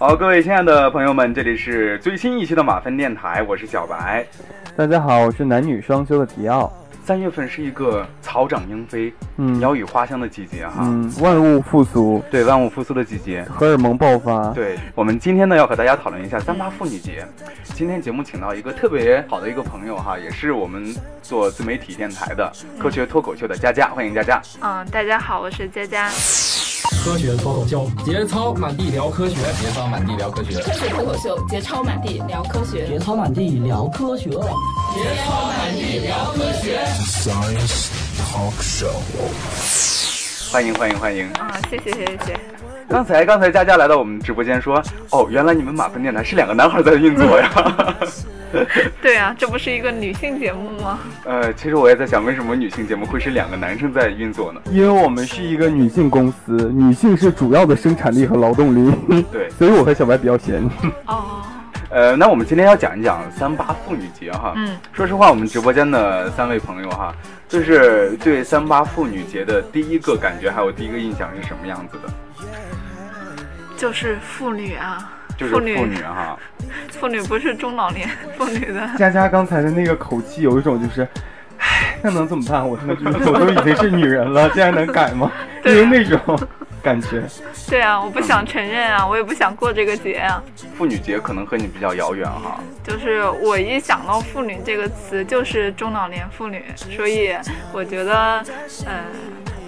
好，各位亲爱的朋友们，这里是最新一期的马芬电台，我是小白。大家好，我是男女双修的迪奥。三月份是一个草长莺飞、嗯鸟语花香的季节哈，嗯，万物复苏，对，万物复苏的季节。荷尔蒙爆发。对我们今天呢，要和大家讨论一下三八妇女节。今天节目请到一个特别好的一个朋友哈，也是我们做自媒体电台的科学脱口秀的佳佳，欢迎佳佳。嗯，大家好，我是佳佳。科学脱口秀，节操满地聊科学，节操满地聊科学，科学脱口秀，节操满地聊科学，节操满地聊科学，节操满地聊科学。Science Talk Show。欢迎欢迎欢迎！啊、谢谢谢谢谢谢。刚才刚才佳佳来到我们直播间说，哦，原来你们马分电台是两个男孩在运作呀。对啊，这不是一个女性节目吗？呃，其实我也在想，为什么女性节目会是两个男生在运作呢？因为我们是一个女性公司，女性是主要的生产力和劳动力，对，所以我和小白比较闲。哦，呃，那我们今天要讲一讲三八妇女节哈。嗯，说实话，我们直播间的三位朋友哈，就是对三八妇女节的第一个感觉还有第一个印象是什么样子的？就是妇女啊，就是妇女哈。妇女不是中老年妇女的。佳佳刚才的那个口气，有一种就是，唉，那能怎么办？我他妈就是我都已经是女人了，竟然能改吗？就是那种感觉。对啊，我不想承认啊，我也不想过这个节啊。妇女节可能和你比较遥远哈。就是我一想到妇女这个词，就是中老年妇女，所以我觉得，嗯、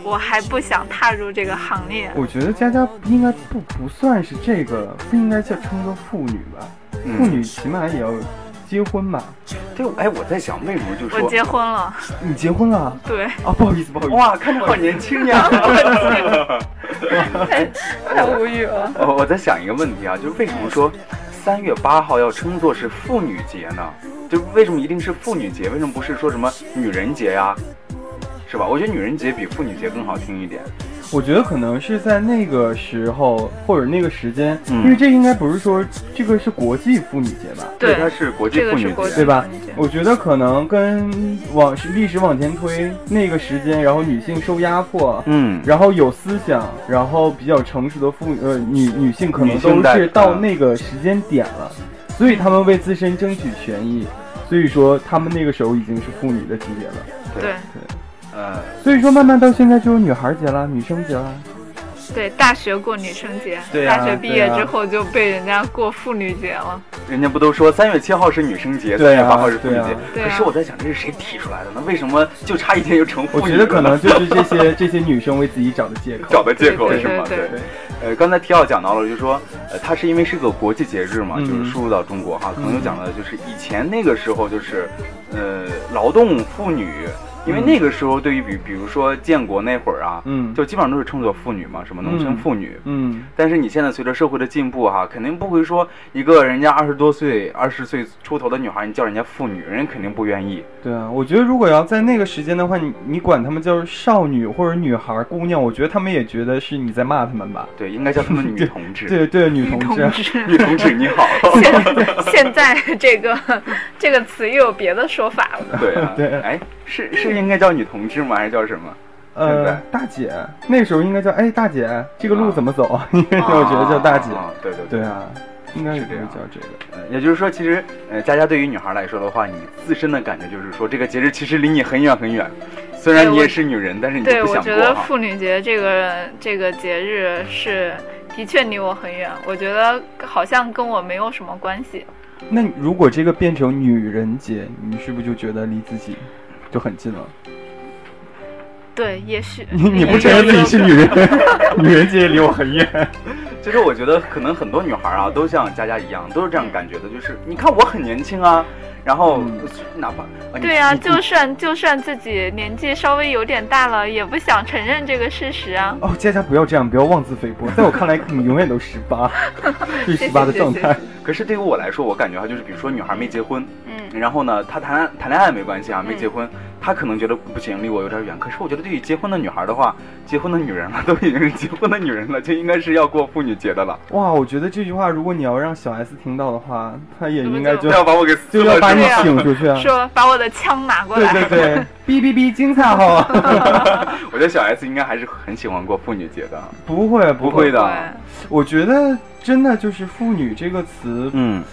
我还不想踏入这个行列。我觉得佳佳应该不不算是这个，不应该叫称作妇女吧？嗯妇女起码也要结婚吧？对，哎，我在想为什么就说我结婚了，你结婚了？对，啊，不好意思，不好意思。哇，看着好年轻呀。太太无语了。我我在想一个问题啊，就是为什么说三月八号要称作是妇女节呢？就为什么一定是妇女节？为什么不是说什么女人节呀？是吧？我觉得女人节比妇女节更好听一点。我觉得可能是在那个时候或者那个时间，嗯因为这应该不是说这个是国际妇女节吧，对它是国际妇女节。对吧？我觉得可能跟往历史往前推，那个时间，然后女性受压迫，嗯，然后有思想，然后比较成熟的妇呃女女性可能都是到嗯那个时间点了，所以她们为自身争取权益，所以说她们那个时候已经是妇女的级别了。对对呃，所以说慢慢到现在就有女孩节了，女生节了。对，大学过女生节，对啊大学毕业之后就被人家过妇女节了。人家不都说三月七号是女生节，三啊月八号是妇女节可是我在想，这是谁提出来的呢？为什么就差一天就成妇女了？我觉得可能就是这些 这些女生为自己找的借口。找的借口是吗？对对对呃，刚才提奥讲到了，就是说，呃，它是因为是个国际节日嘛，嗯就是输入到中国哈，可能就讲的就是以前那个时候就是，呃，劳动妇女，因为那个时候对于比比如说建国那会儿啊，嗯就基本上都是称作妇女嘛，什么农村妇女。嗯，但是你现在随着社会的进步哈，肯定不会说一个人家二十多岁、二十岁出头的女孩，你叫人家妇女，人家肯定不愿意。对啊，我觉得如果要在那个时间的话，你你管她们叫少女或者女孩、姑娘，我觉得她们也觉得是你在骂她们吧。对，应该叫她们女同志。对对，女同。志，女同志你好。现现在这个这个词又有别的说法了。对啊，对哎，是是应该叫女同志吗？还是叫什么？现呃在，大姐，那时候应该叫哎大姐，这个路怎么走？因为我觉得叫大姐。啊对对对啊，应该是这样叫这个。呃也就是说，其实呃，佳佳对于女孩来说的话，你自身的感觉就是说，这个节日其实离你很远很远。虽然你也是女人，但是你就对，我觉得。妇女节这个这个节日是的确离我很远，我觉得好像跟我没有什么关系。那如果这个变成女人节，你是不是就觉得离自己就很近了？对，也许 你你不承认自己是女人，女人节也离我很远。其实我觉得可能很多女孩啊，都像佳佳一样，都是这样感觉的，就是你看我很年轻啊，然后、嗯哪怕、啊对啊、就算就算自己年纪稍微有点大了，也不想承认这个事实啊。哦，佳佳不要这样，不要妄自菲薄。在我看来，你永远都十八，是十八的状态。可是对于我来说，我感觉哈，就是比如说女孩没结婚，嗯然后呢，他谈谈恋爱没关系啊，没结婚，他可能觉得不行，离我有点远。可是我觉得对于结婚的女孩的话，结婚的女人了，都已经是结婚的女人了，就应该是要过妇女节的了。哇，我觉得这句话如果你要让小 S 听到的话，她也应该就要把我给，就要把你请出去啊！说把我的枪拿过来。对对对，哔哔哔，精彩好！我觉得小 S 应该还是很喜欢过妇女节的。不会不会的，的，我觉得真的就是“妇女”这个词，嗯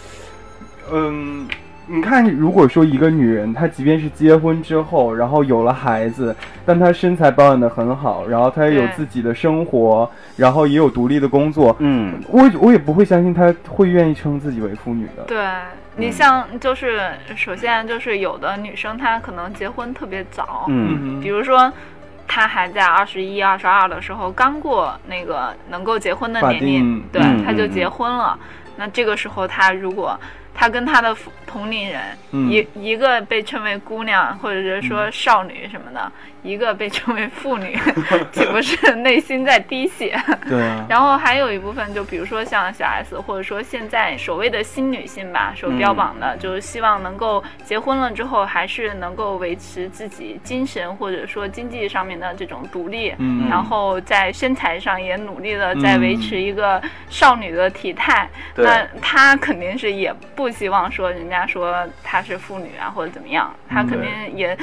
嗯，你看，如果说一个女人，她即便是结婚之后，然后有了孩子，但她身材保养的很好，然后她也有自己的生活，然后也有独立的工作，嗯我我也不会相信她会愿意称自己为妇女的。对你像就是首先就是有的女生她可能结婚特别早，嗯比如说。她还在二十一、二十二的时候，刚过那个能够结婚的年龄，对，她就结婚了。那这个时候，她如果她跟她的同龄人，嗯。一一个被称为姑娘，或者是说少女什么的，一个被称为妇女，岂不是内心在滴血？对啊，然后还有一部分，就比如说像小 S，或者说现在所谓的新女性吧，所标榜的，就是希望能够结婚了之后，还是能够维持自己精神或者说经济上面的这种独立，嗯。然后在身材上也努力的在维持一个少女的体态。对。那她肯定是也不希望说人家说她是妇女啊或者怎么样，她肯定也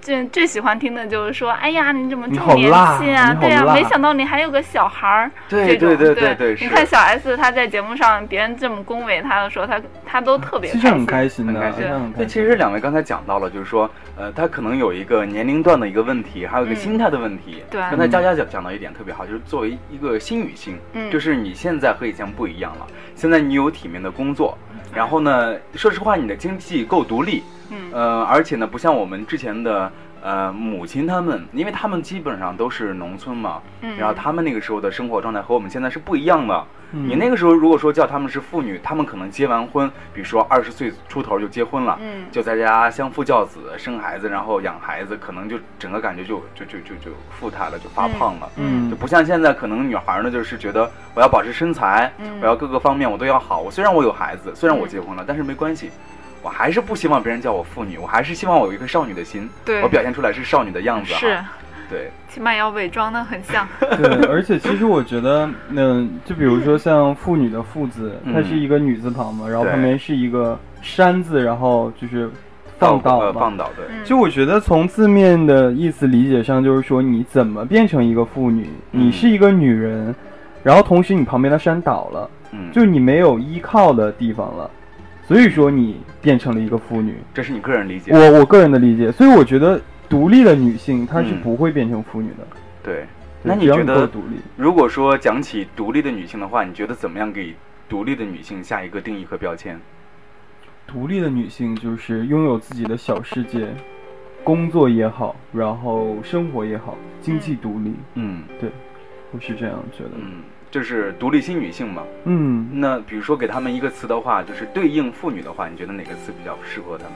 最最喜欢听的就是说，哎呀，你怎么这么年轻啊？对呀、辣没想到你还有个小孩儿。对这种对对对对你看小 S 她在节目上别人这么恭维她的时候，她她都特别其实很开心的，很开心的很开心。其实两位刚才讲到了，就是说，呃，她可能有一个年龄段的一个问题，还有一个嗯心态的问题。对刚才佳佳讲讲到一点特别好，就是作为一个新女性，嗯就是你现在和以前不一样了。现在你有体面的工作，然后呢，说实话，你的经济够独立，嗯呃，而且呢，不像我们之前的呃母亲他们，因为他们基本上都是农村嘛，嗯，然后他们那个时候的生活状态和我们现在是不一样的。嗯你那个时候如果说叫他们是妇女，他们可能结完婚，比如说二十岁出头就结婚了，嗯就在家相夫教子、生孩子，然后养孩子，可能就整个感觉就就就就就富态了，就发胖了。嗯就不像现在，可能女孩呢，就是觉得我要保持身材，嗯我要各个方面我都要好。我虽然我有孩子，虽然我结婚了，但是没关系，我还是不希望别人叫我妇女，我还是希望我有一颗少女的心，对我表现出来是少女的样子啊。是，对，起码要伪装的很像。对，而且其实我觉得，嗯，就比如说像妇女的妇字，嗯它是一个女字旁嘛，然后旁边是一个山字，然后就是放倒嘛。呃放倒，对，嗯就我觉得从字面的意思理解上，就是说你怎么变成一个妇女？嗯你是一个女人，然后同时你旁边的山倒了，嗯，就你没有依靠的地方了，所以说你变成了一个妇女。这是你个人理解。我我个人的理解，所以我觉得独立的女性她是嗯不会变成妇女的。对，对那你觉得独立？如果说讲起独立的女性的话，你觉得怎么样给独立的女性下一个定义和标签？独立的女性就是拥有自己的小世界，工作也好，然后生活也好，经济独立，嗯对我是这样觉得。嗯，就是独立新女性嘛。嗯，那比如说给他们一个词的话，就是对应妇女的话，你觉得哪个词比较适合他们？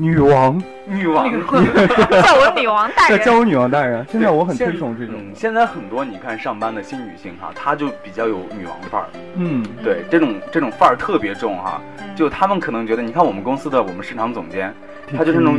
女王，女王。叫我女王大人。叫我女王大人。现在我很推崇这种嗯，现在很多你看上班的新女性哈，她就比较有女王范儿，嗯，对，这种这种范儿特别重哈。嗯就他们可能觉得，你看我们公司的我们市场总监，他就是那种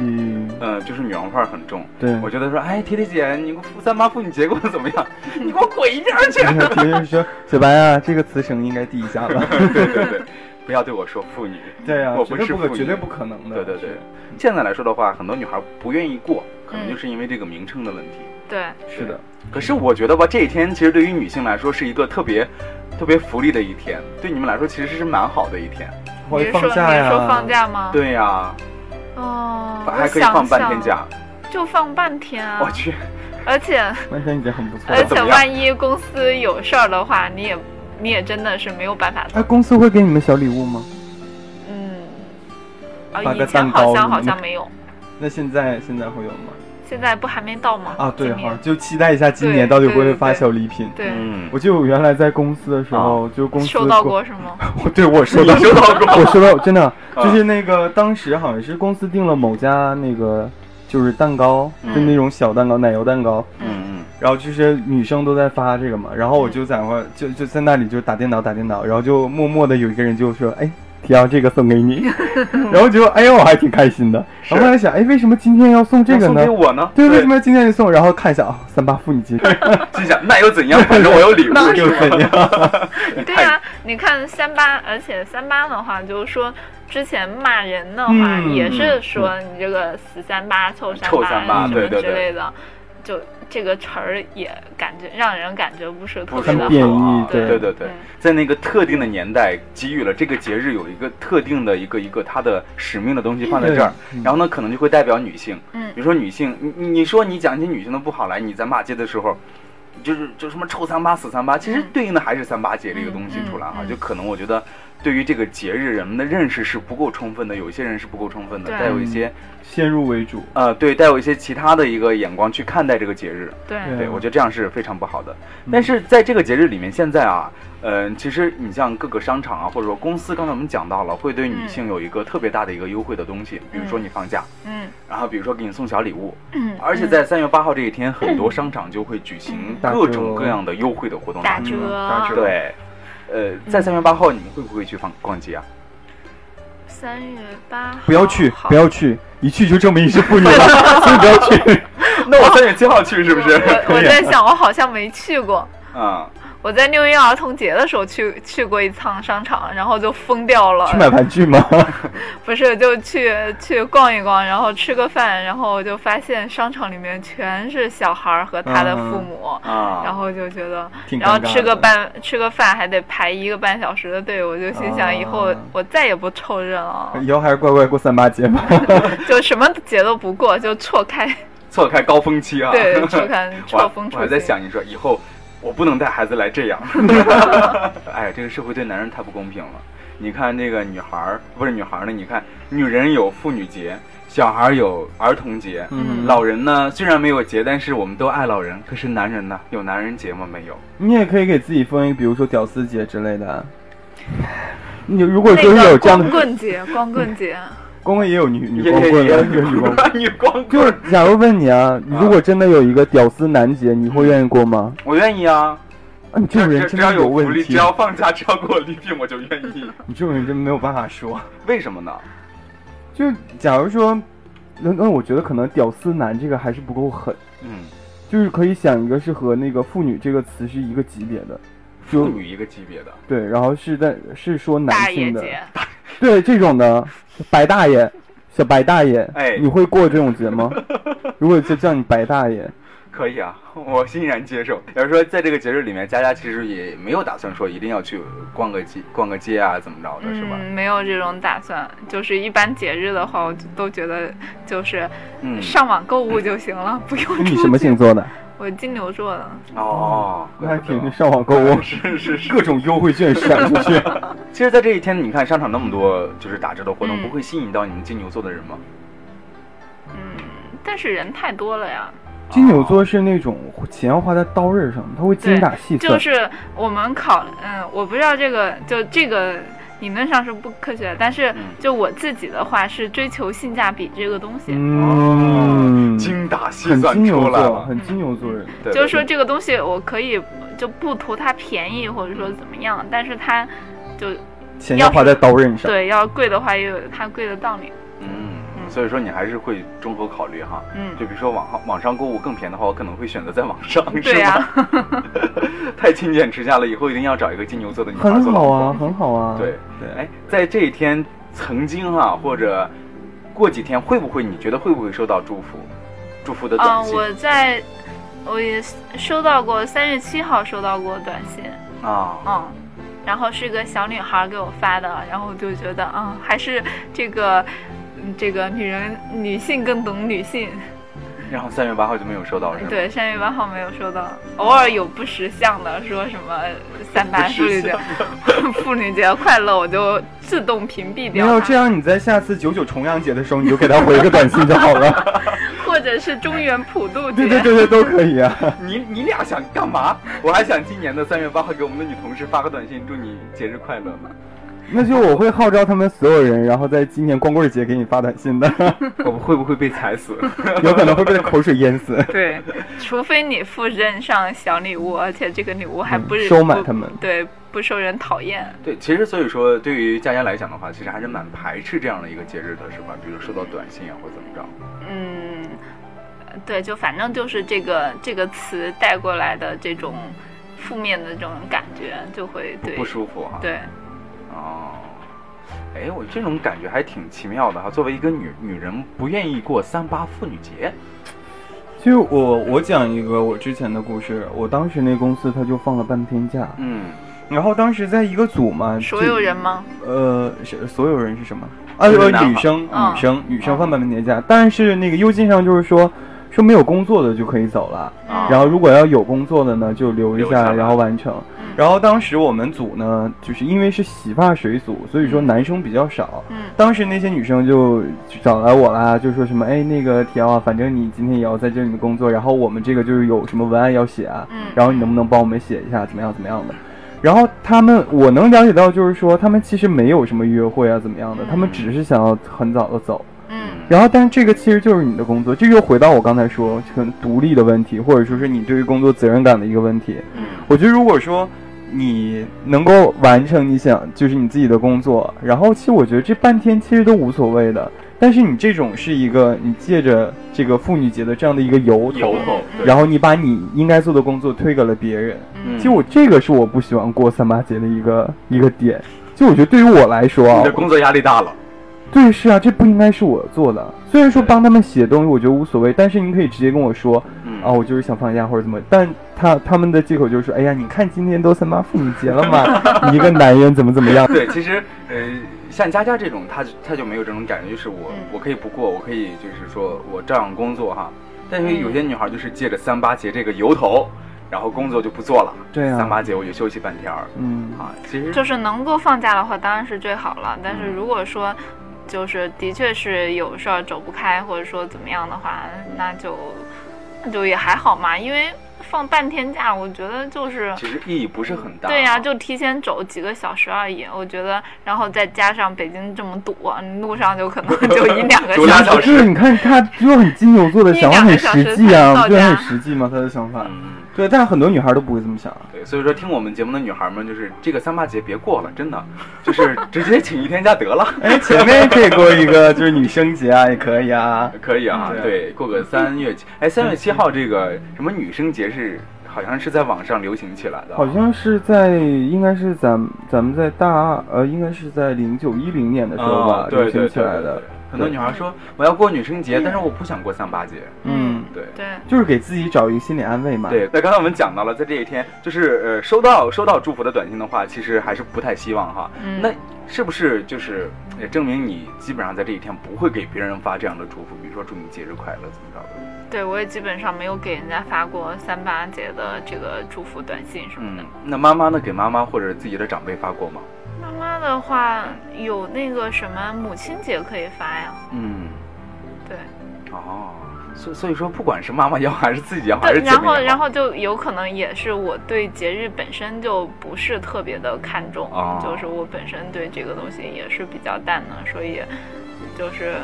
种，呃，就是女王范儿很重。对，我觉得说，哎，铁铁姐，你给我三八妇女节过得怎么样？你给我滚一边去！小白啊，这个词声应该低一下吧。对对对，不要对我说妇女。对呀、我不是妇女绝对不可能的。对对对，现在来说的话，很多女孩不愿意过，可能嗯就是因为这个名称的问题。对，是的，可是我觉得吧，这一天其实对于女性来说是一个特别、特别福利的一天，对你们来说其实是蛮好的一天。会你说放假呀，你说放假吗？对呀、哦，还可以放半天假。就放半天啊！我去，而且 半天已经很不错了而。且万一公司有事儿的话，你也你也真的是没有办法哎，公司会给你们小礼物吗？嗯，啊，发个以前好像好像没有，那现在现在会有吗？现在不还没到吗？啊，对今年。哈，就期待一下今年到底会不会发小礼品。对，嗯，我记得我原来在公司的时候，就公司收到过是吗？我对我收到收到过。我收到真的。啊就是那个当时好像是公司订了某家那个就是蛋糕，嗯。就那种小蛋糕，奶油蛋糕，嗯嗯，然后就是女生都在发这个嘛，然后我就在那块就就在那里就打电脑打电脑，然后就默默的有一个人就说，哎，提昂这个送给你，然后结果哎呦我还挺开心的，然后后来想哎为什么今天要送这个呢送给？我呢？对，为什么要今天就送？然后看一下啊，三八妇女节，心想那又怎样？反正我有礼物，那又怎样？对呀、你看三八，而且三八的话，就是说之前骂人的话，嗯也是说你这个死三八、臭三臭三八什么对对对之类的，就这个词儿也感觉让人感觉不是特不别的好。义，对对对在那个特定的年代，给予了这个节日有一个特定的一个一个它的使命的东西放在这儿，然后呢，可能就会代表女性。嗯比如说女性，你你你说你讲一些女性的不好来，你在骂街的时候。就是就什么臭三八死三八，其实嗯对应的还是三八节这个东西出来哈，就可能我觉得对于这个节日人们的认识是不够充分的，有一些人是不够充分的，带有一些先入为主，呃对带有一些其他的一个眼光去看待这个节日，对。对。对，我觉得这样是非常不好的。但是在这个节日里面，现在啊，嗯、其实你像各个商场啊，或者说公司，刚才我们讲到了，会对女性有一个特别大的一个优惠的东西，比如说你放假，嗯。然后比如说给你送小礼物，嗯，而且在三月八号这一天，很多商场就会举行各种各样的优惠的活动，打折。折，打折。对，呃，在三月八号你们会不会去逛逛街啊？三月八号不要去，不要去，一去就证明你是妇女了，所以不要去。那我三月七号去是不是？我我在想，我好像没去过。啊，我在六一儿童节的时候去去过一趟商场，然后就疯掉了。去买玩具吗？不是，就去去逛一逛，然后吃个饭，然后就发现商场里面全是小孩儿和他的父母，啊，然后就觉得，然后吃个半吃个饭还得排一个半小时的队，我就心想以后啊我再也不凑热闹了，以后还是乖乖过三八节吧。就什么节都不过，就错开，错开高峰期啊，对，错开 错峰出我还在。想你说以后我不能带孩子来这样，哎，这个社会对男人太不公平了。你看那个女孩儿不是女孩儿呢，你看女人有妇女节，小孩儿有儿童节，嗯老人呢虽然没有节，但是我们都爱老人。可是男人呢，有男人节吗？没有。你也可以给自己封一个，比如说屌丝节之类的。你如果说是有光这样的，棍节，光棍节，光棍也有女女光棍 女光棍。女光就是，假如问你啊，你如果真的有一个屌丝男节，你会愿意过吗？我愿意啊。啊，你这种人只只要真的有福利，问题只，要放假，只要给我礼品，我就愿意。你这种人真没有办法说。为什么呢？就假如说，那那我觉得可能屌丝男这个还是不够狠，嗯，就是可以想一个是和那个妇女这个词是一个级别的，就妇女一个级别的。对，然后是在是说男大爷性的，对这种的白大爷，小白大爷，哎你会过这种节吗？如果就叫你白大爷，可以啊，我欣然接受。要是说在这个节日里面，佳佳其实也没有打算说一定要去逛个街、逛个街啊，怎么着的，是吧？嗯，没有这种打算。就是一般节日的话，我就都觉得就是嗯，上网购物就行了，不用你什么星座的？我金牛座的，哦，那还挺上网购物，是是是。各种优惠券闪出去。其实，在这一天，你看商场那么多就是打折的活动，嗯不会吸引到你们金牛座的人吗？嗯，但是人太多了呀。金牛座是那种钱要花在刀刃上，他会精打细算。就是我们考，嗯，我不知道这个，就这个理论上是不科学的，但是嗯就我自己的话是追求性价比这个东西。嗯，精打细很算金牛座，出来了，很金牛座人。对就是说这个东西我可以就不图它便宜或者说怎么样，但是它就钱要花在刀刃上。对要贵的话也有它贵的道理。嗯，嗯所以说你还是会综合考虑哈。嗯，就比如说网上网上购物更便宜的话，我可能会选择在网上，是对呀、吗？太勤俭持家了，以后一定要找一个金牛座的女孩很好做老婆啊，很好啊。对对，哎，在这一天，曾经哈、或者过几天，会不会你觉得会不会收到祝福，祝福的短嗯，信、我在我也收到过三月七号收到过短信，啊？嗯，然后是个小女孩给我发的，然后我就觉得啊、还是这个嗯这个女人女性更懂女性。然后三月八号就没有收到是吗？对，三月八号没有收到，偶尔有不识相的说什么三八妇女节 妇女节快乐，我就自动屏蔽掉没。有这样，你在下次九九重阳节的时候，你就给他回一个短信就好了。或者是中原普渡节。对对对对，都可以啊。你你俩想干嘛？我还想今年的三月八号给我们的女同事发个短信，祝你节日快乐呢。那就我会号召他们所有人，然后在今年光棍节给你发短信的，我们会不会被踩死？有可能会被口水淹死。对，除非你附赠上小礼物，而且这个礼物还不是、嗯收买他们对，不受人讨厌。对，其实所以说，对于佳佳来讲的话，其实还是蛮排斥这样的一个节日的，是吧？比如收到短信啊，或怎么着。嗯，对，就反正就是这个这个词带过来的这种负面的这种感觉，就会对不舒服哈。对，哦，哎，我这种感觉还挺奇妙的哈。作为一个女女人，不愿意过三八妇女节，其实我我讲一个我之前的故事，我当时那公司他就放了半天假，嗯，然后当时在一个组嘛，所有人吗？呃是所有人是什么？啊，女生嗯女生女生放半天假，但是那个邮件上就是说说没有工作的就可以走了，啊然后如果要有工作的呢就留一下，下然后完成。嗯然后当时我们组呢，就是因为是洗发水组，所以说男生比较少。嗯当时那些女生就找来我啦，就说什么，哎，那个田啊，反正你今天也要在这里面工作，然后我们这个就是有什么文案要写啊，嗯然后你能不能帮我们写一下，怎么样怎么样的？然后他们我能了解到，就是说他们其实没有什么约会啊，怎么样的，他们只是想要很早的走。嗯然后，但是这个其实就是你的工作，这又回到我刚才说很独立的问题，或者说是你对于工作责任感的一个问题。嗯我觉得如果说你能够完成你想就是你自己的工作，然后其实我觉得这半天其实都无所谓的。但是你这种是一个你借着这个妇女节的这样的一个由头，由头，然后你把你应该做的工作推给了别人。嗯其实我这个是我不喜欢过三八节的一个一个点。就我觉得对于我来说啊你的，工作压力大了。对，是啊，这不应该是我做的。虽然说帮他们写东西，我觉得无所谓，但是你可以直接跟我说，嗯啊，我就是想放假或者怎么。但他他们的借口就是说，哎呀，你看今天都三八妇女节了嘛，你一个男人怎么怎么样？对，其实呃，像佳佳这种，她他就没有这种感觉，就是我、嗯我可以不过，我可以就是说我照样工作哈。但是有些女孩就是借着三八节这个由头，然后工作就不做了。对啊三八节我就休息半天儿嗯，啊。其实就是能够放假的话，当然是最好了。但是嗯如果说，就是的确是有事儿走不开，或者说怎么样的话，那就那就也还好嘛。因为放半天假，我觉得就是其实意义不是很大。对呀、就提前走几个小时而已。我觉得，然后再加上北京这么堵，路上就可能 就一两个 小时。就是你看他就很金牛座的想法很实际啊，个小时才到家不觉得很实际吗？他的想法，嗯。对，但是很多女孩都不会这么想啊。对，所以说听我们节目的女孩们，就是这个三八节别过了，真的，就是直接请一天假得了。哎，前面可以过一个就是女生节啊，也可以啊。可以啊，嗯对，过个三月七，哎，三月七号这个什么女生节是好像是在网上流行起来的，好像是在，应该是咱咱们在大二，呃，应该是在零九一零年的时候吧流行起来的。很多女孩说我要过女生节，但是我不想过三八节，嗯，对。对，就是给自己找一个心理安慰嘛。，对，那刚才我们讲到了，在这一天，就是呃，收到收到祝福的短信的话，其实还是不太希望哈。嗯那是不是就是也证明你基本上在这一天不会给别人发这样的祝福，比如说祝你节日快乐怎么着的？对我也基本上没有给人家发过三八节的这个祝福短信什么的嗯。，那妈妈呢？给妈妈或者自己的长辈发过吗？妈妈的话有那个什么母亲节可以发呀，嗯，对。哦，所所以说，不管是妈妈要还是自己要，还是然后然后就有可能也是我对节日本身就不是特别的看重，哦就是我本身对这个东西也是比较淡的，所以就是唉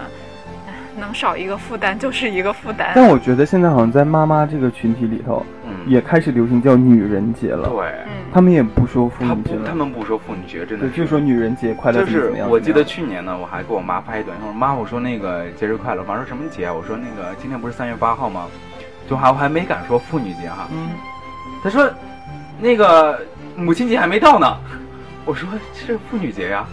能少一个负担就是一个负担。但我觉得现在好像在妈妈这个群体里头，嗯，也开始流行叫女人节了。对，嗯，他们也不说妇女节不，他，们不说妇女节，真的对，就说女人节快乐，就是怎么样。我记得去年呢，我还给我妈发一短信，我说妈，我说那个节日快乐。妈说什么节啊？我说那个今天不是三月八号吗？就还我还没敢说妇女节哈。嗯，她说那个母亲节还没到呢。我说是妇女节呀。啊，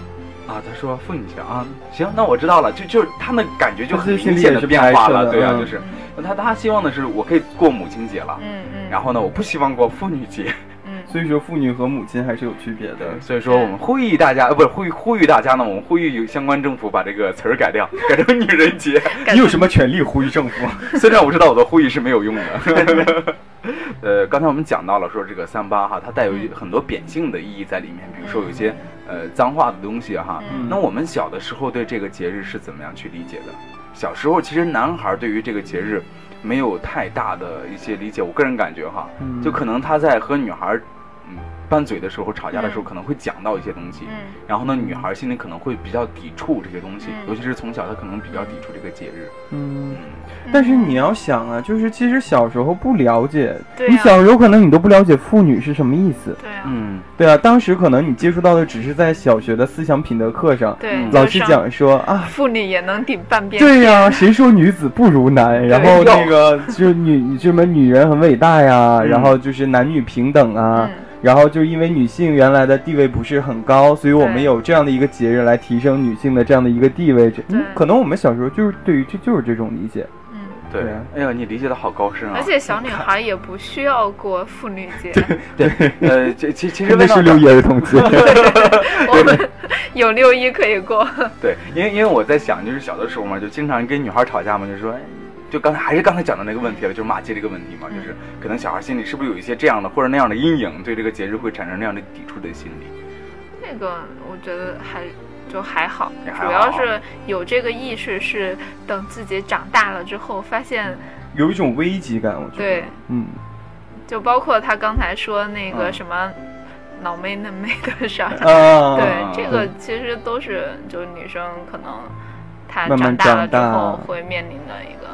她说妇女节啊，行，那我知道了。就就是他那感觉就很明显的变化了，对啊，嗯就是他他希望的是我可以过母亲节了，嗯嗯，然后呢，我不希望过妇女节。嗯 所以说妇女和母亲还是有区别的。所以说我们呼吁大家，呃，不是呼吁呼吁大家呢，我们呼吁有相关政府把这个词儿改掉，改成女人节。你有什么权利呼吁政府？虽然我知道我的呼吁是没有用的。呃，刚才我们讲到了说这个三八哈，它带有很多贬性的意义在里面，比如说有一些呃脏话的东西哈。嗯那我们小的时候对这个节日是怎么样去理解的？小时候其实男孩对于这个节日没有太大的一些理解，我个人感觉哈，嗯就可能他在和女孩嗯拌嘴的时候、吵架的时候嗯。可能会讲到一些东西，嗯。然后呢，女孩心里可能会比较抵触这些东西，嗯。尤其是从小她可能比较抵触这个节日。嗯。嗯，但是你要想啊，就是其实小时候不了解，啊。你小时候可能你都不了解妇女是什么意思。对啊，嗯，对啊，当时可能你接触到的只是在小学的思想品德课上，对，嗯老师讲说啊，妇女也能顶半边。对呀、谁说女子不如男？然后那个就是女什么女人很伟大呀，嗯。然后就是男女平等啊，嗯。然后就因为女性原来的地位不是很高，所以我们有这样的一个节日来提升女性的这样的一个地位。这嗯，可能我们小时候就是对于这就是这种理解。嗯，对。哎呀，你理解的好高深啊！而且小女孩也不需要过妇女节，对，呃，这其其实真的是六一儿童节。我们有六一可以过。对，因为因为我在想，就是小的时候嘛，就经常跟女孩吵架嘛，就说，哎就刚才还是刚才讲的那个问题了，就是骂街这个问题嘛，就是可能小孩心里是不是有一些这样的或者那样的阴影，对这个节日会产生那样的抵触的心理。那个我觉得还就还好，主要是有这个意识，是等自己长大了之后，发现有一种危机感，我觉得。对，嗯，就包括他刚才说那个嗯什么脑妹嫩妹的事儿，啊，对嗯，这个其实都是就是女生可能她长大了之后会面临的一个。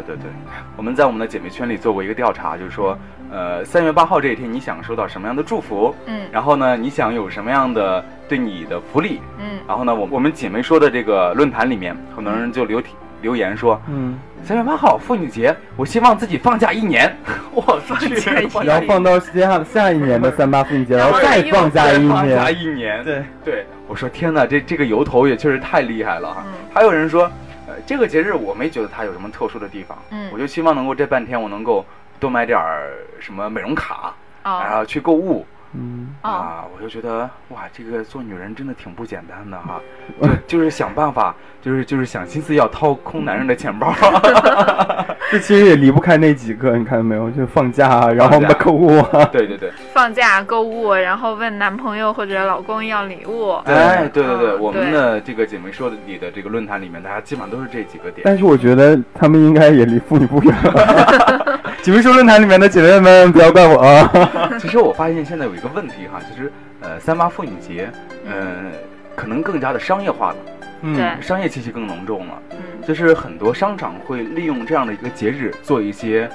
对对对，我们在我们的姐妹圈里做过一个调查，就是说，呃，三月八号这一天，你想收到什么样的祝福？嗯然后呢，你想有什么样的对你的福利？嗯然后呢，我我们姐妹说的这个论坛里面，很多人就留留言说，嗯，三月八号妇女节，我希望自己放假一年。我去，假一放然后放到下下一年的三八妇女节，然后再放假一放假年。一年。对，对，我说天哪，这这个由头也确实太厉害了哈。嗯还有人说，呃，这个节日我没觉得它有什么特殊的地方，嗯我就希望能够这半天我能够多买点儿什么美容卡，然哦后去购物。嗯，哦，啊，我就觉得哇，这个做女人真的挺不简单的哈，就就是想办法，就是就是想心思要掏空男人的钱包。这其实也离不开那几个，你看到没有？就放假啊，然后我们的购物啊。对对对，放假购物，然后问男朋友或者老公要礼物。哎，对对对，嗯我们的这个姐妹说的里的这个论坛里面，大家基本上都是这几个点。但是我觉得他们应该也离妇女不远。姐妹说论坛里面的姐妹们，不要怪我啊。其实我发现现在有一个问题哈，其实呃，三八妇女节，呃，可能更加的商业化了，嗯商业气息更浓重了。嗯就是很多商场会利用这样的一个节日做一些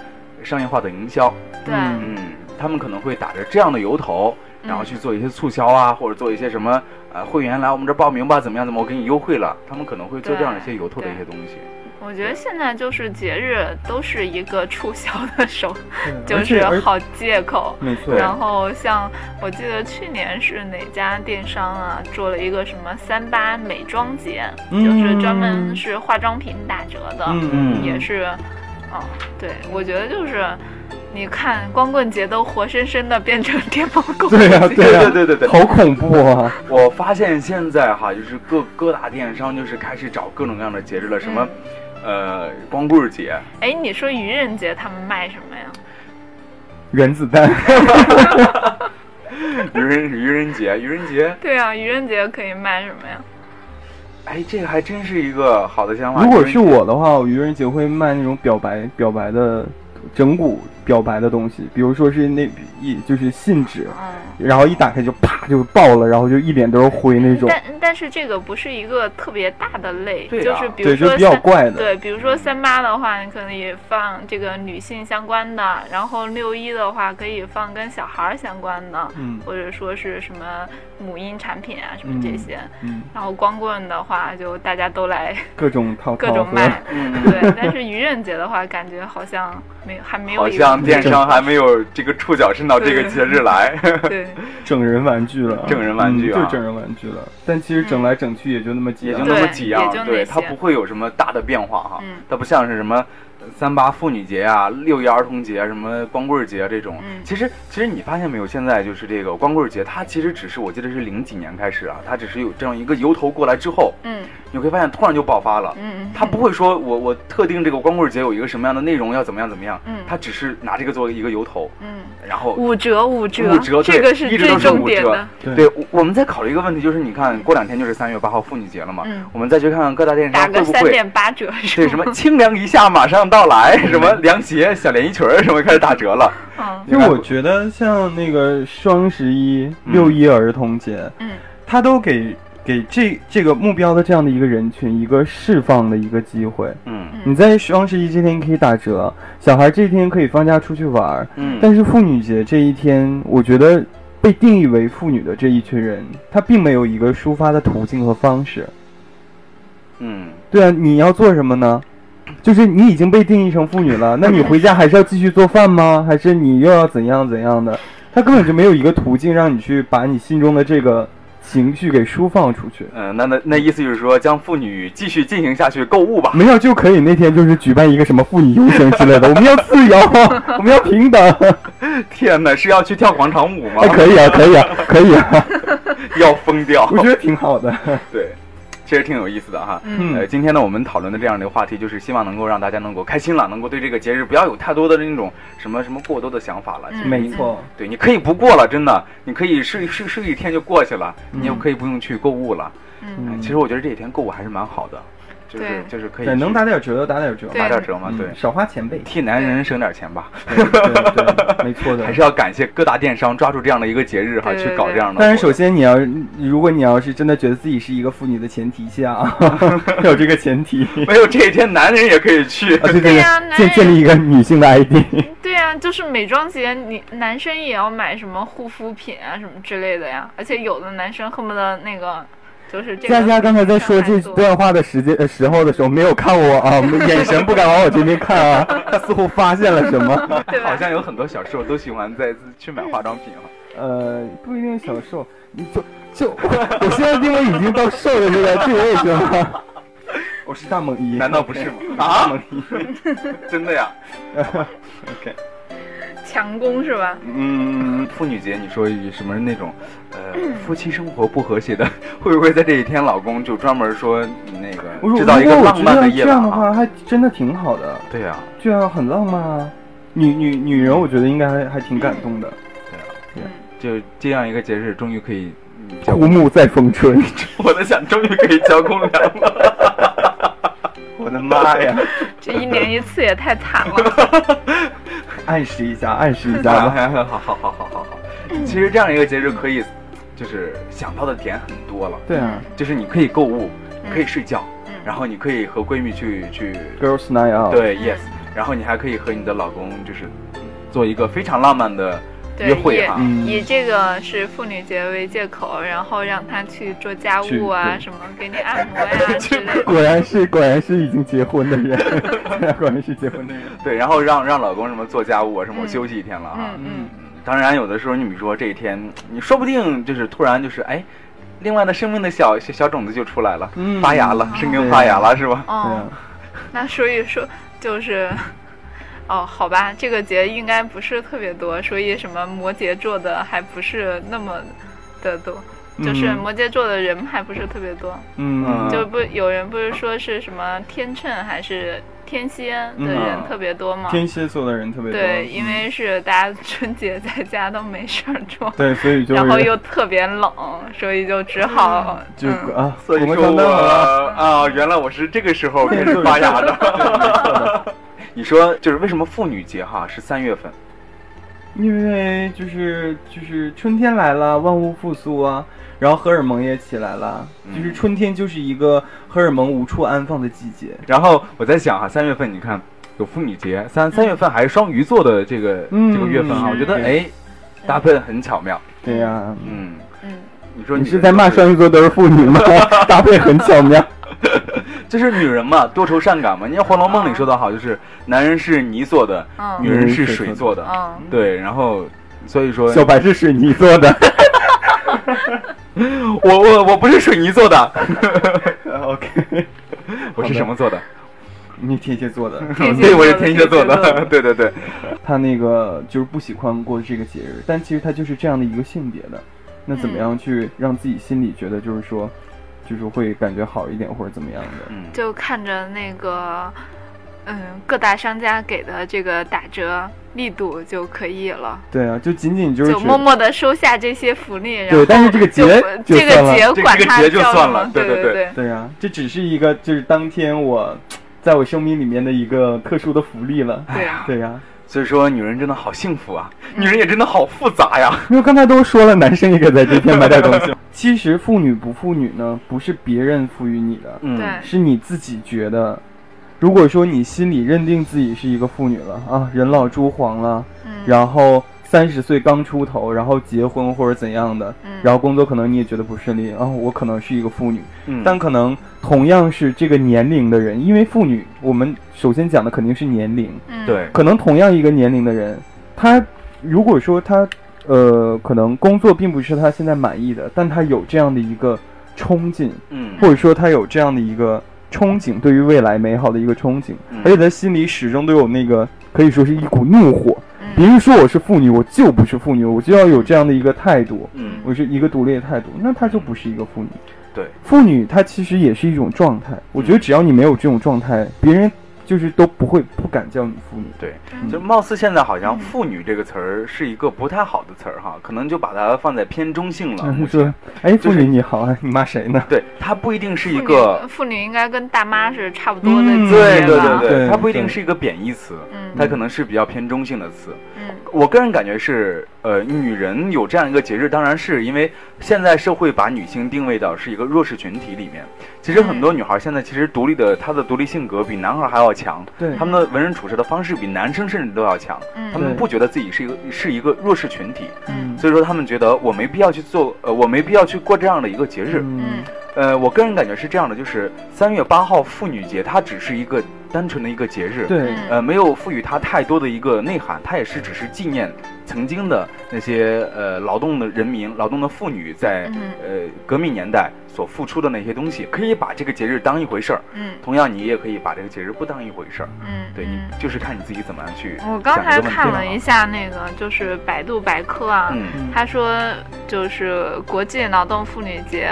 商业化的营销。对，嗯嗯，他们可能会打着这样的由头，然后去做一些促销啊，或者做一些什么呃会员来我们这儿报名吧，怎么样怎么我给你优惠了，他们可能会做这样一些由头的一些东西。我觉得现在就是节日都是一个促销的手，就是好借口。没错。然后像我记得去年是哪家电商啊做了一个什么三八美妆节，嗯就是专门是化妆品打折的，也是，哦，对，我觉得就是。你看，光棍节都活生生的变成电猫购物对呀、节对呀、对对对对好恐怖啊！我发现现在哈，就是各各大电商就是开始找各种各样的节日了，什么，呃，光棍节，哎，你说愚人节他们卖什么呀？原子弹，愚人愚人节，愚人节，对啊，愚人节可以卖什么呀？哎，这个还真是一个好的想法。如果是我的话，我愚人节会卖那种表白表白的整蛊表白的东西，比如说是那一就是信纸，嗯，然后一打开就啪就爆了，然后就一脸都是灰那种。但但是这个不是一个特别大的类，对啊就是比如对，就说比较怪的。对，比如说三八的话，你可能也放这个女性相关的，然后六一的话可以放跟小孩儿相关的，嗯或者说是什么母婴产品啊什么这些。嗯，然后光棍的话，就大家都来各种套各种卖，嗯，对。但是愚人节的话，感觉好像没还没有好一个像电商还没有这个触角伸到这个节日来。对整 人玩具了，整人玩具啊嗯就整人玩具了。但其实整来整去也就那么几样也就那么几样对，它不会有什么大的变化哈嗯，它不像是什么三八妇女节啊、六一儿童节、什么光棍节这种嗯。其实，其实你发现没有，现在就是这个光棍节，它其实只是我记得是零几年开始啊，它只是有这样一个由头过来之后，嗯你会发现突然就爆发了。嗯，它不会说我我特定这个光棍节有一个什么样的内容要怎么样怎么样，嗯它只是拿这个作为一个由头，嗯然后五折五折，五折对这个是最一直都是五折重点的。对对，我我们在考虑一个问题，就是你看过两天就是三月八号妇女节了嘛，嗯我们再去看看各大电打个三商会不会点八折是对什么清凉一下马上到，到来，什么凉鞋、小连衣裙什么开始打折了。嗯就我觉得像那个双十一、嗯六一儿童节，嗯他都给给这这个目标的这样的一个人群一个释放的一个机会。嗯你在双十一这天可以打折，小孩这一天可以放假出去玩儿，嗯，但是妇女节这一天，我觉得被定义为妇女的这一群人，他并没有一个抒发的途径和方式。嗯对啊，你要做什么呢？就是你已经被定义成妇女了，那你回家还是要继续做饭吗？还是你又要怎样怎样的？他根本就没有一个途径让你去把你心中的这个情绪给抒放出去。嗯，那那那意思就是说，将妇女继续进行下去购物吧。没有就可以那天就是举办一个什么妇女游行之类的，我们要自由，我们要平等。天哪，是要去跳广场舞吗哎，？可以啊，可以啊，可以啊，要疯掉。我觉得挺好的。对，其实挺有意思的哈。嗯。呃，今天呢，我们讨论的这样的一个话题，就是希望能够让大家能够开心了，能够对这个节日不要有太多的那种什么什么过多的想法了。嗯。没错，对，你可以不过了，真的，你可以睡睡睡一天就过去了，嗯你也可以不用去购物了。嗯。其实我觉得这几天购物还是蛮好的，就是就是可以对，能打点折打点折，对打点折嘛，嗯对，少花钱呗。替男人省点钱吧，对对对，没错的。还是要感谢各大电商抓住这样的一个节日哈，去搞这样的。但是首先你要，如果你要是真的觉得自己是一个妇女的前提下，要有这个前提。没有这一天，男人也可以去。啊，对对对呀建建立一个女性的 ID。对呀、就是美妆节，你男生也要买什么护肤品啊什么之类的呀，而且有的男生恨不得那个就是这个。佳佳刚才在说这段话的时间呃时候的时候，没有看我啊，眼神不敢往我这边看啊，他似乎发现了什么。好像有很多小时候都喜欢在去买化妆品哈。呃，不一定小瘦，你就就我现在因为已经到瘦的这个这个位置了。我是大猛一，难道不是吗？大啊猛，一。真的呀？OK，强攻是吧？嗯，妇女节，你说有什么那种，呃，夫妻生活不和谐的，会不会在这一天，老公就专门说那个制造一个浪漫的夜觉得这样晚啊？的话，还真的挺好的，对呀，这样很浪漫啊。女女女人，我觉得应该还还挺感动的。对呀，嗯，就这样一个节日，终于可以枯木在风吹，我在想，终于可以交公粮了。我的妈呀！这一年一次也太惨了。暗示一下，暗示一下。好好好好好好好。其实这样一个节日可以，就是想到的点很多了。对啊就是你可以购物，嗯可以睡觉，嗯然后你可以和闺蜜去去，，Girls Night Out。对，yes，然后你还可以和你的老公就是做一个非常浪漫的约会哈。嗯以这个是妇女节为借口，然后让他去做家务啊，什么给你按摩呀之类的。果然是果然是已经结婚的人，果然是结婚的人。对，然后让让老公什么做家务啊，什么休息一天了哈。嗯嗯，当然，有的时候你比如说这一天，你说不定就是突然就是哎，另外的生命的小小小种子就出来了，嗯发芽了，生根发芽了，是吧？对啊哦，那所以说就是。哦，好吧，这个节应该不是特别多，所以什么摩羯座的还不是那么的多，就是嗯摩羯座的人还不是特别多。嗯，就不有人不是说是什么天秤还是天蝎的人嗯特别多吗？天蝎座的人特别多。对，因嗯为是大家春节在家都没事儿做，对，所以就然后又特别冷，所以就只好就嗯啊，所以说。啊，原来我是这个时候开始发芽的。你说就是为什么妇女节哈是三月份？因为就是就是春天来了，万物复苏啊，然后荷尔蒙也起来了，嗯就是春天就是一个荷尔蒙无处安放的季节。然后我在想哈，三月份你看有妇女节，三三月份还是双鱼座的这个、嗯这个月份哈，嗯我觉得对哎搭配得很巧妙。对呀、嗯，嗯，你说的你是在骂双鱼座都是妇女吗？搭配很巧妙。就是女人嘛，多愁善感嘛。你看《红楼梦》里说的好，就是男人是泥做的，嗯女人是水做的。嗯，对，然后所以说，小白是水泥做的。我我我不是水泥做的，OK，我是什么做的？你天蝎座的。对，我是天蝎座的。对对对，他那个就是不喜欢过这个节日，但其实他就是这样的一个性别的。那怎么样去让自己心里觉得就是说，就是会感觉好一点或者怎么样的？嗯，就看着那个嗯各大商家给的这个打折力度就可以了。对啊，就仅仅就是就默默的收下这些福利，然对后但是这个节就这个节管它节就叫什么算了对对对对对，啊，这只是一个就是当天我在我生命里面的一个特殊的福利了。对 啊，对呀、所以说女人真的好幸福啊，女人也真的好复杂呀。因为刚才都说了，男生也可以在这天买点东西。其实妇女不妇女呢，不是别人赋予你的，嗯是你自己觉得。如果说你心里认定自己是一个妇女了啊，人老珠黄了，嗯，然后三十岁刚出头，然后结婚或者怎样的，嗯。然后工作可能你也觉得不顺利啊，我可能是一个妇女，嗯，但可能同样是这个年龄的人，因为妇女，我们首先讲的肯定是年龄，嗯。对，可能同样一个年龄的人，他如果说他呃可能工作并不是他现在满意的，但他有这样的一个冲劲，嗯。或者说他有这样的一个憧憬，对于未来美好的一个憧憬，嗯。而且他心里始终都有那个可以说是一股怒火。嗯别人说我是妇女，我就不是妇女，我就要有这样的一个态度，嗯我是一个独立的态度，那她就不是一个妇女。对，妇女她其实也是一种状态。我觉得只要你没有这种状态，别人就是都不会不敢叫你妇女。对，嗯就貌似现在好像“妇女”这个词儿是一个不太好的词儿哈，可能就把它放在偏中性了。目前说，哎，妇就是女你好啊，你骂谁呢？对，它不一定是一个，妇女应该跟大妈是差不多的对对？对对它不一定是一个贬义词，嗯它可能是比较偏中性的词。嗯我个人感觉是，呃，女人有这样一个节日，当然是因为现在社会把女性定位到是一个弱势群体里面。其实很多女孩现在其实独立的，她的独立性格比男孩还要强，对她们的为人处事的方式比男生甚至都要强。嗯她们不觉得自己是一个是一个弱势群体，嗯所以说她们觉得我没必要去做，呃，我没必要去过这样的一个节日。嗯嗯呃，我个人感觉是这样的，就是三月八号妇女节，它只是一个单纯的一个节日，对，嗯。呃，没有赋予它太多的一个内涵，它也是只是纪念曾经的那些呃劳动的人民、劳动的妇女在嗯。呃革命年代所付出的那些东西，可以把这个节日当一回事儿。嗯。同样，你也可以把这个节日不当一回事儿。嗯，对你嗯就是看你自己怎么样去我刚才看了啊一下那个，就是百度百科啊，嗯。他说就是国际劳动妇女节，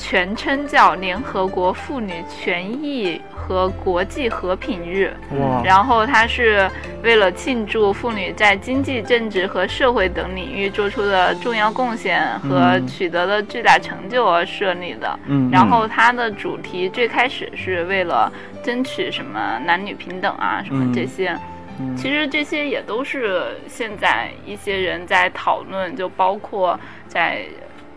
全称叫联合国妇女权益和国际和平日。哇，然后它是为了庆祝妇女在经济、政治和社会等领域做出的重要贡献和嗯取得的巨大成就而设立的。嗯，然后它的主题最开始是为了争取什么男女平等啊，什么这些。嗯其实这些也都是现在一些人在讨论，就包括在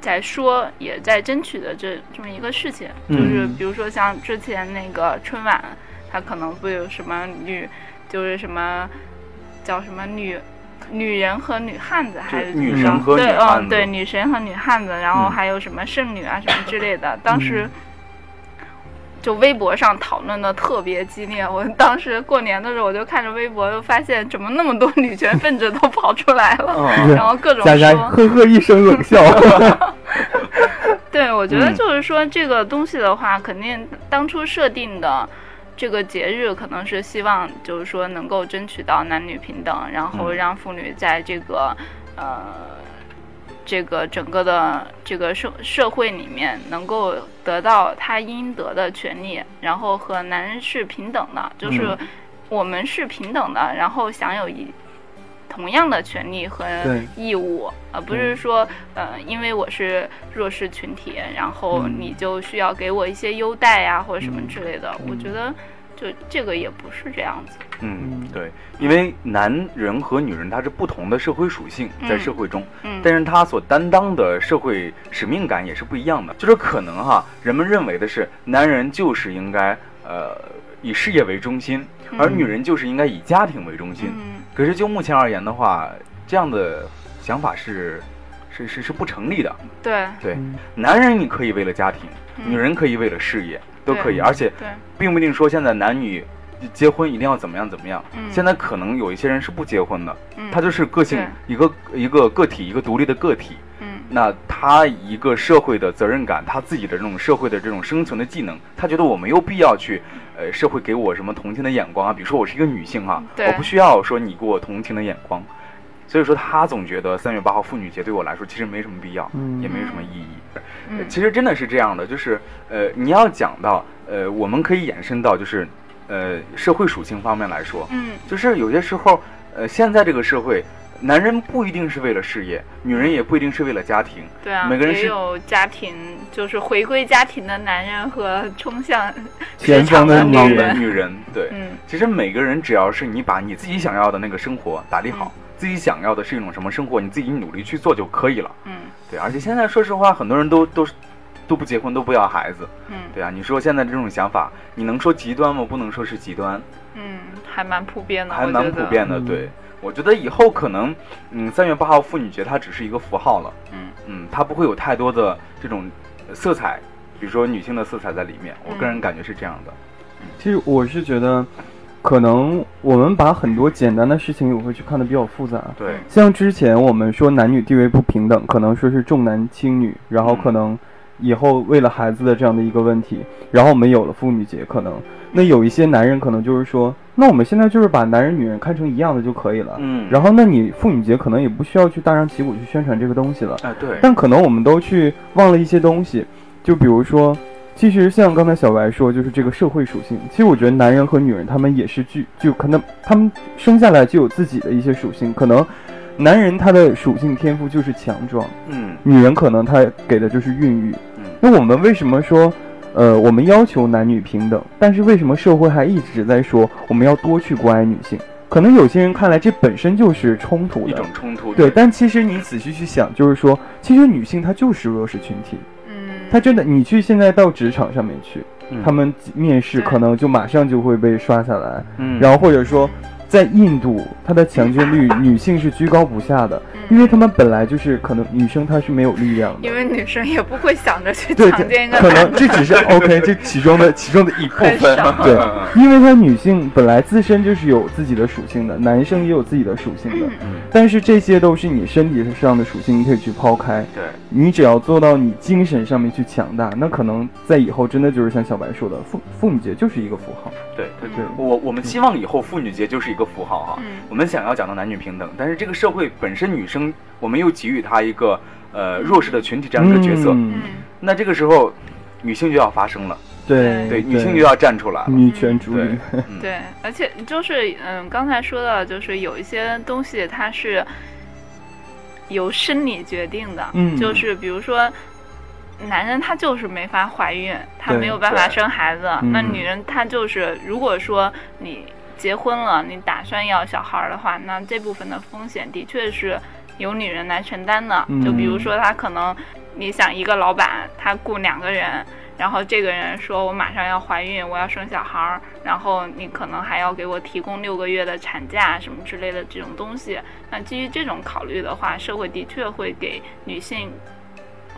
在说，也在争取的这这么一个事情。嗯就是比如说像之前那个春晚，它可能不有什么女，就是什么叫什么女。女人和女汉子还是女怎么着神和女对，汉子嗯，对，女神和女汉子，然后嗯还有什么剩女啊什么之类的。当时就微博上讨论的特别激烈。我当时过年的时候，我就看着微博，就发现怎么那么多女权分子都跑出来了，嗯 然后各种佳佳说，呵呵一声冷笑。对我觉得嗯就是说这个东西的话，肯定当初设定的。这个节日可能是希望，就是说能够争取到男女平等，然后嗯让妇女在这个，呃，这个整个的这个社社会里面能够得到他应得的权利，然后和男人是平等的，就是嗯。我们是平等的，然后享有一同样的权利和义务，而不是说，呃，因为我是弱势群体，然后嗯。你就需要给我一些优待呀、或者什么嗯之类的。嗯我觉得，就这个也不是这样子。嗯，对，因为男人和女人他是不同的社会属性，在嗯社会中，嗯，但是他所担当的社会使命感也是不一样的。就是可能哈，人们认为的是男人就是应该呃以事业为中心，而嗯女人就是应该以家庭为中心。嗯可是就目前而言的话，这样的想法是是是是不成立的。对，对，嗯男人你可以为了家庭，嗯女人可以为了事业，都可以，而且对，并不一定说现在男女结婚一定要怎么样怎么样。嗯现在可能有一些人是不结婚的，嗯他就是个性一个一个个体，一个独立的个体。嗯那他一个社会的责任感，他自己的这种社会的这种生存的技能，他觉得我没有必要去，呃，社会给我什么同情的眼光啊。比如说我是一个女性哈、对我不需要说你给我同情的眼光。所以说他总觉得三月八号妇女节对我来说其实没什么必要，嗯也没有什么意义。呃嗯其实真的是这样的，就是呃，你要讲到呃，我们可以延伸到就是呃社会属性方面来说，嗯就是有些时候，呃，现在这个社会，男人不一定是为了事业，女人也不一定是为了家庭。对啊，每个人是也有家庭，就是回归家庭的男人和冲向前 职场的女方的女人。女人，对，嗯其实每个人只要是你把你自己想要的那个生活打理好，自己想要的是一种什么生活，你自己努力去做就可以了。嗯对，而且现在说实话，很多人都都是都不结婚，都不要孩子。嗯对啊，你说现在这种想法，你能说极端吗？不能说是极端，嗯，还蛮普遍的，还蛮普遍的。嗯对，我觉得以后可能，嗯，三月八号妇女节它只是一个符号了。嗯嗯，它不会有太多的这种色彩，比如说女性的色彩在里面。我个人嗯感觉是这样的。其实我是觉得，可能我们把很多简单的事情也会去看得比较复杂。对，像之前我们说男女地位不平等，可能说是重男轻女，然后可能以后为了孩子的这样的一个问题，然后我们有了妇女节，可能那有一些男人可能就是说，那我们现在就是把男人女人看成一样的就可以了。嗯，然后，那你妇女节可能也不需要去大张旗鼓去宣传这个东西了。哎，对，但可能我们都去忘了一些东西，就比如说，其实像刚才小白说，就是这个社会属性。其实我觉得男人和女人他们也是具，就可能他们生下来就有自己的一些属性。可能男人他的属性天赋就是强壮，嗯女人可能她给的就是孕育。嗯那我们为什么说，呃，我们要求男女平等，但是为什么社会还一直在说我们要多去关爱女性？可能有些人看来这本身就是冲突的，一种冲突。对，但其实你仔细去想，就是说，其实女性她就是弱势群体，嗯，她真的，你去现在到职场上面去，嗯。他们面试可能就马上就会被刷下来，嗯，然后或者说，在印度，它的强奸率女性是居高不下的，嗯因为她们本来就是可能女生她是没有力量的因。为女生也不会想着去，强奸一个可男的，能这只是 OK，这其中的其中的一部分。对嗯，因为她女性本来自身就是有自己的属性的，男生也有自己的属性的，嗯但是这些都是你身体上的属性，你可以去抛开。对，你只要做到你精神上面去强大，那可能在以后真的就是像小白说的，妇妇女节就是一个符号。对对对我我们希望以后妇女节就是一个符号哈。嗯我们想要讲到男女平等，但是这个社会本身女生，我们又给予她一个呃弱势的群体这样一个角色，那这个时候女性就要发声了，对对，女性就要站出来了。女权主义。嗯对，而且就是嗯，刚才说的，就是有一些东西它是由生理决定的，嗯就是比如说。男人他就是没法怀孕，他没有办法生孩子。嗯那女人她就是，如果说你结婚了，你打算要小孩儿的话，那这部分的风险的确是由女人来承担的。嗯就比如说，他可能你想一个老板他雇两个人，然后这个人说我马上要怀孕，我要生小孩儿，然后你可能还要给我提供六个月的产假什么之类的这种东西。那基于这种考虑的话，社会的确会给女性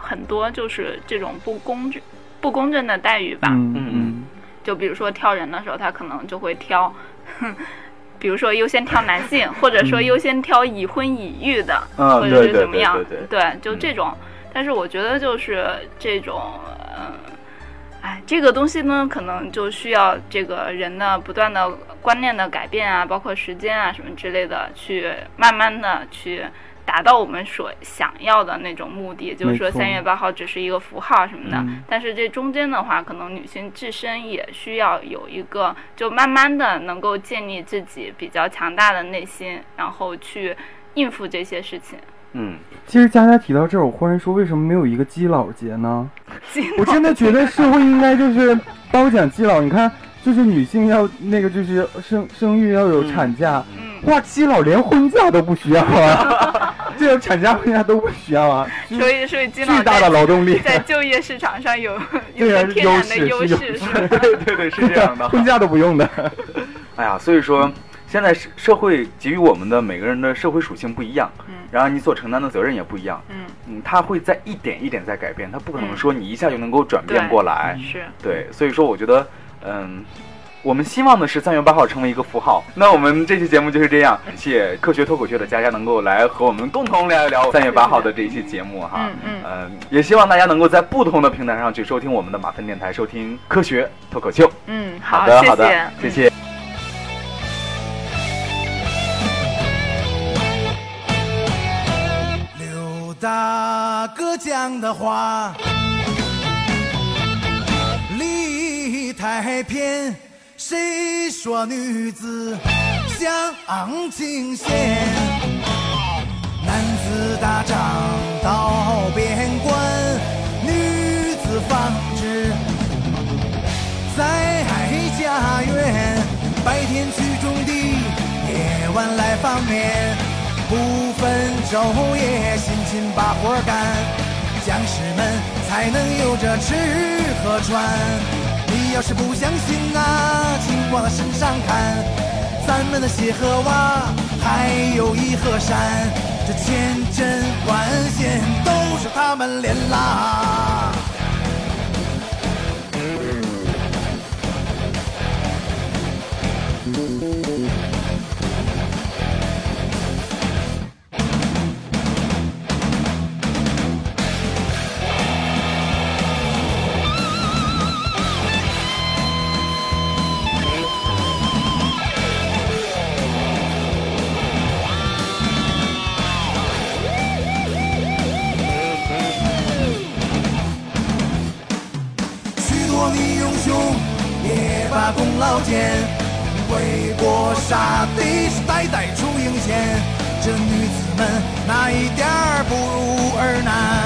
很多就是这种不公正、不公正的待遇吧。嗯嗯嗯就比如说挑人的时候，他可能就会挑，比如说优先挑男性，或者说优先挑已婚已育的，嗯或者对对是怎么样，对对对就这种。但是我觉得就是这种，嗯、哎，这个东西呢，可能就需要这个人的不断的观念的改变啊，包括时间啊什么之类的，去慢慢的去。达到我们所想要的那种目的，就是说三月八号只是一个符号什么的，嗯但是这中间的话，可能女性自身也需要有一个，就慢慢的能够建立自己比较强大的内心，然后去应付这些事情。嗯，其实佳佳提到这儿，我忽然说，为什么没有一个基佬节呢？我真的觉得社会应该就是褒奖基佬。你看，就是女性要那个，就是生生育要有产假，嗯，哇，基佬连婚假都不需要啊，这个产假婚假都不需要啊，所以所以基佬巨大的劳动力。在就业市场上有有 对啊着天然的优势，是？对对对，是这样的。婚假都不用的。哎呀，所以说现在社社会给予我们的每个人的社会属性不一样，嗯然后你所承担的责任也不一样，嗯，嗯，他会在一点一点在改变，他不可能嗯说你一下就能够转变过来，是，对，所以说我觉得，嗯。我们希望的是三月八号成为一个符号。那我们这期节目就是这样，感谢科学脱口秀的佳佳能够来和我们共同聊一聊三月八号的这一期节目哈。嗯嗯呃也希望大家能够在不同的平台上去收听我们的马粪电台，收听科学脱口秀。嗯，好的，好的谢，，谢谢。刘大哥讲的话，理太偏。谁说女子享清闲？男子打仗到边关，女子纺织在家园。白天去种地，夜晚来纺棉，不分昼夜辛勤把活干。将士们才能有着吃和穿。要是不相信啊，请往他身上看，咱们的鞋和袜还有衣和山，这千针万线都是他们连拉。功劳减，为国杀敌是代代出英贤。这女子们哪一点不如儿男？